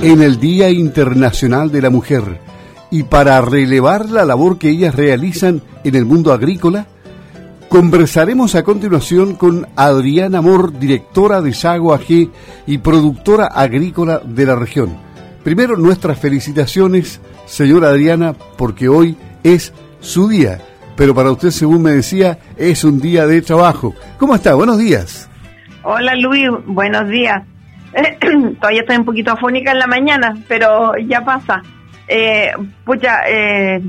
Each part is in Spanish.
En el Día Internacional de la Mujer y para relevar la labor que ellas realizan en el mundo agrícola, conversaremos a continuación con Adriana Amor, directora de Sago AG y productora agrícola de la región. Primero, nuestras felicitaciones, señora Adriana, porque hoy es su día, pero para usted, según me decía, es un día de trabajo. ¿Cómo está? Buenos días. Hola Luis, buenos días. Todavía estoy un poquito afónica en la mañana, pero ya pasa. Eh, pucha, eh,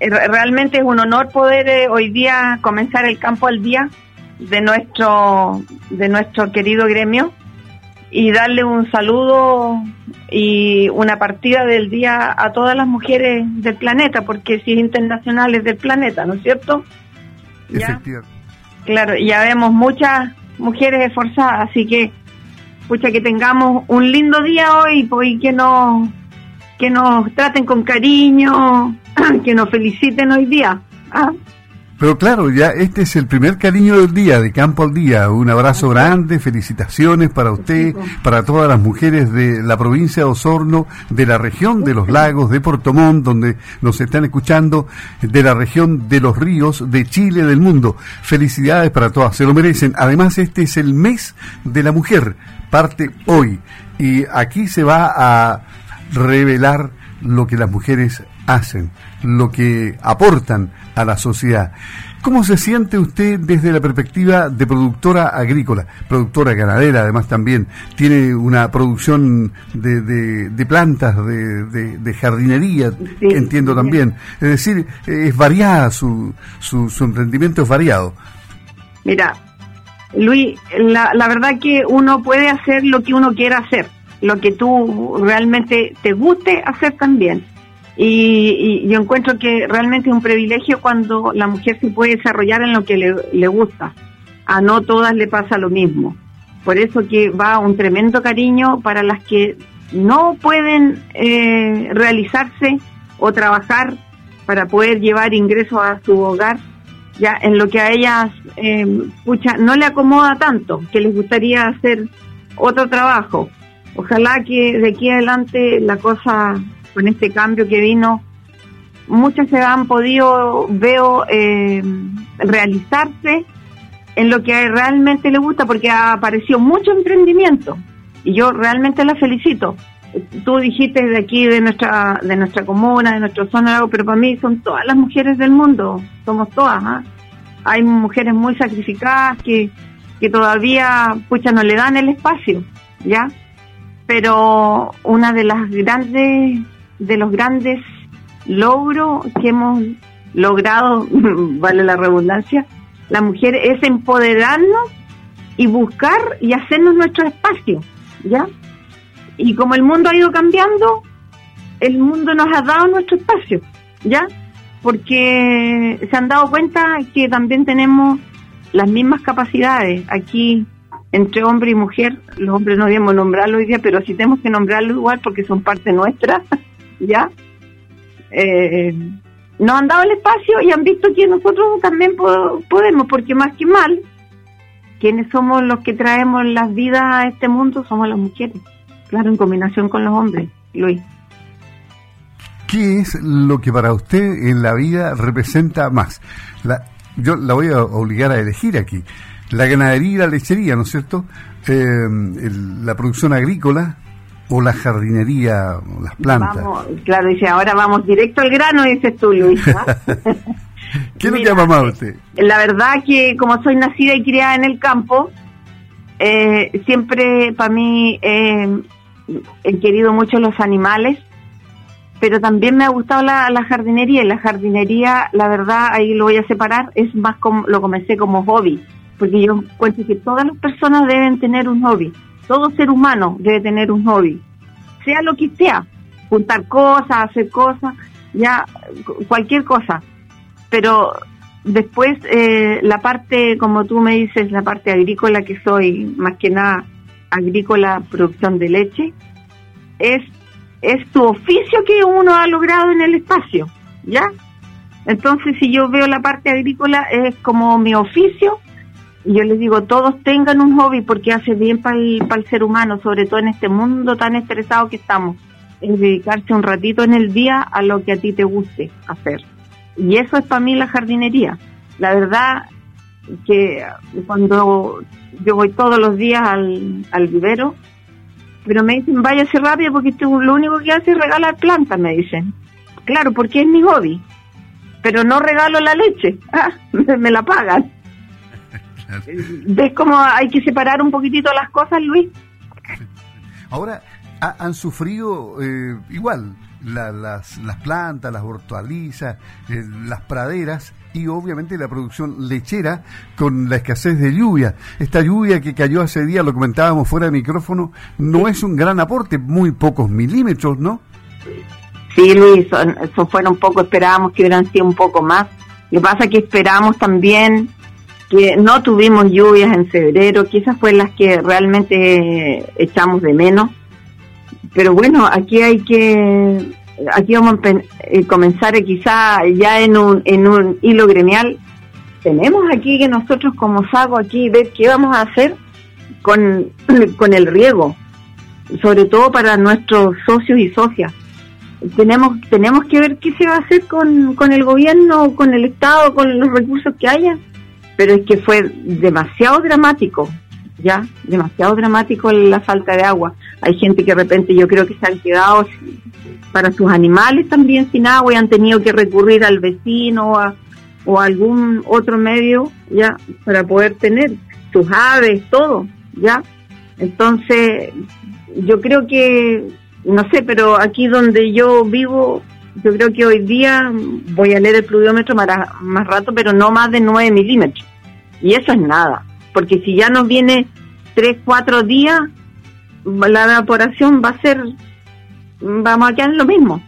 realmente es un honor poder eh, hoy día comenzar el campo al día de nuestro de nuestro querido gremio y darle un saludo y una partida del día a todas las mujeres del planeta, porque si es internacional es del planeta, ¿no es cierto? ¿Ya? Claro, ya vemos muchas mujeres esforzadas, así que pucha que tengamos un lindo día hoy pues, y que nos que nos traten con cariño, que nos feliciten hoy día. ¿ah? Pero claro, ya este es el primer cariño del día, de Campo al Día. Un abrazo grande, felicitaciones para usted, para todas las mujeres de la provincia de Osorno, de la región de los lagos, de Portomón, donde nos están escuchando, de la región de los ríos, de Chile, del mundo. Felicidades para todas, se lo merecen. Además, este es el mes de la mujer, parte hoy. Y aquí se va a revelar lo que las mujeres hacen, lo que aportan a la sociedad. ¿Cómo se siente usted desde la perspectiva de productora agrícola, productora ganadera además también? Tiene una producción de, de, plantas, de, de jardinería, entiendo también. Es decir, es variada, su, su, su emprendimiento es variado. Mira, Luis, la, la verdad que uno puede hacer lo que uno quiera hacer lo que tú realmente te guste hacer también. Y, yo encuentro que realmente es un privilegio cuando la mujer se puede desarrollar en lo que le, gusta. A no todas le pasa lo mismo. Por eso que va un tremendo cariño para las que no pueden eh, realizarse o trabajar para poder llevar ingresos a su hogar, ya en lo que a ellas eh, no le acomoda tanto, que les gustaría hacer otro trabajo. Ojalá que de aquí adelante la cosa, con este cambio que vino, muchas se han podido, veo, eh, realizarse en lo que realmente le gusta, porque apareció mucho emprendimiento y yo realmente la felicito. Tú dijiste de aquí, de nuestra de nuestra comuna, de nuestra zona, pero para mí son todas las mujeres del mundo, somos todas. ¿ah? Hay mujeres muy sacrificadas que, que todavía, pucha, no le dan el espacio, ¿ya? pero una de las grandes de los grandes logros que hemos logrado, vale la redundancia, la mujer es empoderarnos y buscar y hacernos nuestro espacio, ¿ya? Y como el mundo ha ido cambiando, el mundo nos ha dado nuestro espacio, ¿ya? Porque se han dado cuenta que también tenemos las mismas capacidades. Aquí entre hombre y mujer, los hombres no debemos nombrarlo hoy día, pero sí tenemos que nombrarlo igual porque son parte nuestra, ¿ya? Eh, nos han dado el espacio y han visto que nosotros también podemos, porque más que mal, quienes somos los que traemos las vidas a este mundo somos las mujeres, claro, en combinación con los hombres, Luis. ¿Qué es lo que para usted en la vida representa más? La, yo la voy a obligar a elegir aquí la ganadería y la lechería, ¿no es cierto? Eh, la producción agrícola o la jardinería, las plantas. claro, dice, ahora vamos directo al grano, dices tú, Luis. ¿Qué le llama más a usted? La verdad que como soy nacida y criada en el campo, eh, siempre para mí eh, he querido mucho los animales, pero también me ha gustado la, la, jardinería y la jardinería, la verdad, ahí lo voy a separar, es más como, lo comencé como hobby porque yo cuento que todas las personas deben tener un hobby, todo ser humano debe tener un hobby, sea lo que sea, juntar cosas, hacer cosas, ya cualquier cosa, pero después eh, la parte, como tú me dices, la parte agrícola que soy, más que nada agrícola, producción de leche, es, es tu oficio que uno ha logrado en el espacio, ¿ya? Entonces, si yo veo la parte agrícola, es como mi oficio yo les digo, todos tengan un hobby porque hace bien para el, el ser humano, sobre todo en este mundo tan estresado que estamos. Es dedicarse un ratito en el día a lo que a ti te guste hacer. Y eso es para mí la jardinería. La verdad que cuando yo voy todos los días al, al vivero, pero me dicen, váyase rápido porque tú lo único que hace es regalar plantas, me dicen. Claro, porque es mi hobby. Pero no regalo la leche, ah, me la pagan. ¿Ves cómo hay que separar un poquitito las cosas, Luis? Ahora, han sufrido eh, igual las, las plantas, las hortalizas, eh, las praderas y obviamente la producción lechera con la escasez de lluvia. Esta lluvia que cayó hace día, lo comentábamos fuera de micrófono, no es un gran aporte, muy pocos milímetros, ¿no? Sí, Luis, eso fueron poco, esperábamos que hubieran sido un poco más. Lo que pasa es que esperamos también que no tuvimos lluvias en febrero, que esas fueron las que realmente echamos de menos pero bueno, aquí hay que, aquí vamos a eh, comenzar quizá ya en un, en un hilo gremial. Tenemos aquí que nosotros como SAGO aquí ver qué vamos a hacer con, con el riego, sobre todo para nuestros socios y socias. Tenemos, tenemos que ver qué se va a hacer con, con el gobierno, con el Estado, con los recursos que haya, pero es que fue demasiado dramático ya demasiado dramático la falta de agua. Hay gente que de repente yo creo que se han quedado para sus animales también sin agua y han tenido que recurrir al vecino o a, o algún otro medio ya para poder tener sus aves, todo, ya. Entonces, yo creo que, no sé, pero aquí donde yo vivo, yo creo que hoy día voy a leer el pluviómetro más, más rato, pero no más de 9 milímetros. Y eso es nada porque si ya nos viene tres, cuatro días, la evaporación va a ser, vamos a quedar en lo mismo.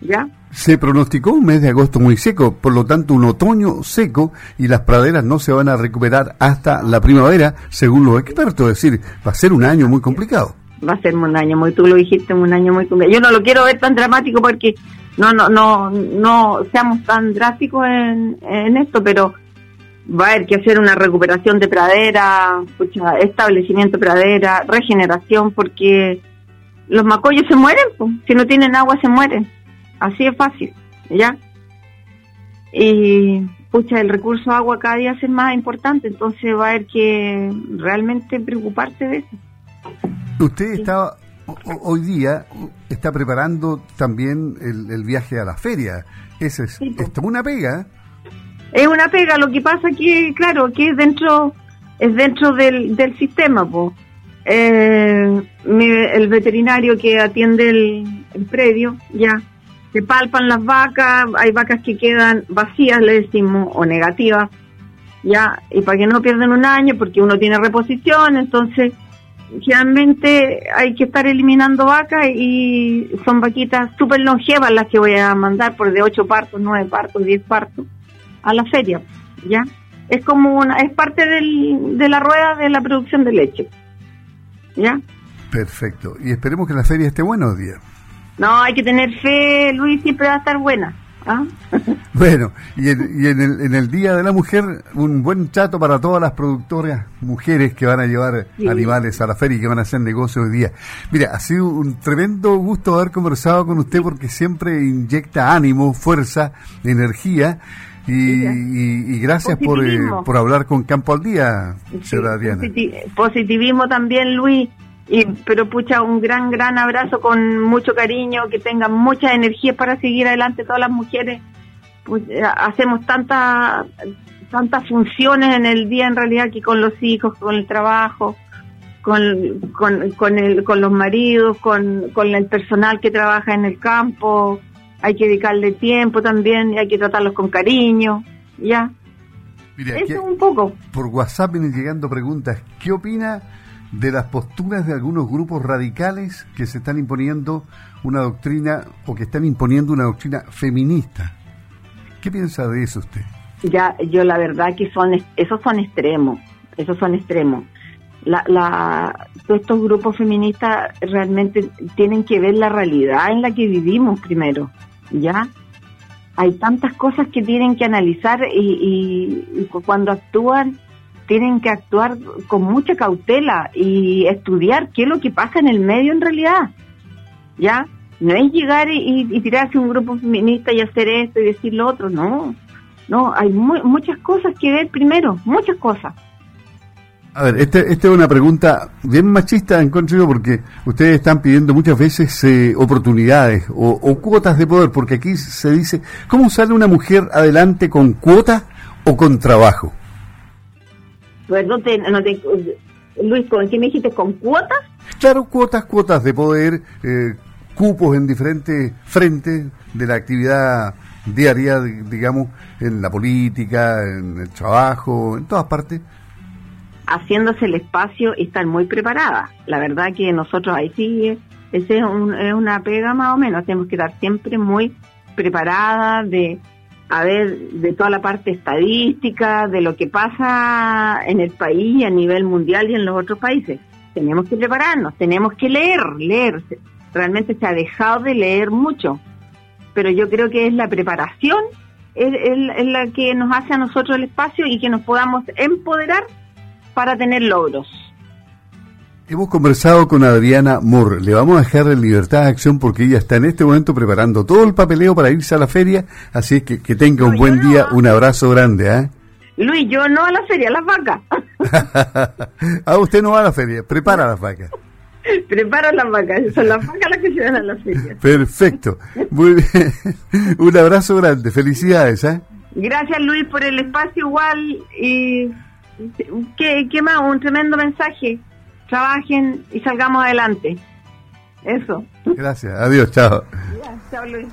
¿Ya? Se pronosticó un mes de agosto muy seco, por lo tanto un otoño seco y las praderas no se van a recuperar hasta la primavera, según los expertos. Es decir, va a ser un año muy complicado. Va a ser un año muy, tú lo dijiste, un año muy complicado. Yo no lo quiero ver tan dramático porque no, no, no, no seamos tan drásticos en, en esto, pero va a haber que hacer una recuperación de pradera, establecimiento de pradera, regeneración, porque los macollos se mueren, si no tienen agua se mueren, así es fácil, ¿ya? Y pucha, el recurso agua cada día es más importante, entonces va a haber que realmente preocuparse de eso. Usted está hoy día está preparando también el, viaje a la feria. Ese es, una pega es una pega, lo que pasa que, claro, que es dentro, es dentro del, del sistema, pues. el veterinario que atiende el, predio, ya, se palpan las vacas, hay vacas que quedan vacías, le decimos, o negativas, ya, y para que no pierdan un año, porque uno tiene reposición, entonces, generalmente hay que estar eliminando vacas y son vaquitas súper longevas las que voy a mandar, por de 8 partos, 9 partos, 10 partos a la feria, ¿ya? Es como una, es parte del, de la rueda de la producción de leche, ¿ya? Perfecto. Y esperemos que la feria esté buena hoy día. No, hay que tener fe, Luis, siempre va a estar buena. ¿Ah? bueno, y, en, y en, el, en, el, Día de la Mujer, un buen chato para todas las productoras mujeres que van a llevar animales a la feria y que van a hacer negocio hoy día. Mira, ha sido un tremendo gusto haber conversado con usted porque siempre inyecta ánimo, fuerza, energía y, gracias por, eh, por hablar con Campo al Día, señora Diana. Positivismo también, Luis. Y, pero pucha, un gran, gran abrazo con mucho cariño, que tengan mucha energía para seguir adelante todas las mujeres. Pues, eh, hacemos tantas tantas funciones en el día en realidad que con los hijos, con el trabajo, con, con, con, el, con los maridos, con, con el personal que trabaja en el campo, hay que dedicarle tiempo también, y hay que tratarlos con cariño, ¿ya? Eso es un poco. Por WhatsApp vienen llegando preguntas. ¿Qué opina de las posturas de algunos grupos radicales que se están imponiendo una doctrina o que están imponiendo una doctrina feminista? ¿Qué piensa de eso usted? Ya, yo la verdad que son esos son extremos, esos son extremos. La, la, estos grupos feministas realmente tienen que ver la realidad en la que vivimos primero. ¿ya? Hay tantas cosas que tienen que analizar y, cuando actúan tienen que actuar con mucha cautela y estudiar qué es lo que pasa en el medio en realidad. ¿Ya? No es llegar y, tirarse un grupo feminista y hacer esto y decir lo otro, no. No, hay muchas cosas que ver primero, muchas cosas. A ver, esta este es una pregunta bien machista, en yo, porque ustedes están pidiendo muchas veces eh, oportunidades o, cuotas de poder, porque aquí se dice, ¿cómo sale una mujer adelante con cuota o con trabajo? Pues no te, no te, Luis, ¿con qué me dijiste? ¿Con cuotas? Claro, cuotas, cuotas de poder, eh, cupos en diferentes frentes de la actividad diaria, digamos, en la política, en el trabajo, en todas partes haciéndose el espacio y estar muy preparada. La verdad que nosotros ahí sí, ese es, una pega más o menos, tenemos que estar siempre muy preparada de a ver de toda la parte estadística, de lo que pasa en el país a nivel mundial y en los otros países. Tenemos que prepararnos, tenemos que leer, leer. Realmente se ha dejado de leer mucho, pero yo creo que es la preparación es, es la que nos hace a nosotros el espacio y que nos podamos empoderar para tener logros. Hemos conversado con Adriana Moore. Le vamos a dejar en libertad de acción porque ella está en este momento preparando todo el papeleo para irse a la feria. Así que que tenga un buen día. Un abrazo grande. ¿eh? Luis, yo no a la feria, a las vacas. ah, usted no va a la feria, prepara las vacas. Prepara las vacas, son las vacas las que se van a la feria. Perfecto. Muy bien. un abrazo grande. Felicidades. ¿eh? Gracias, Luis, por el espacio igual y ¿Qué, ¿Qué más? Un tremendo mensaje. Trabajen y salgamos adelante. Eso. Gracias. Adiós. Chao. chao, Luis.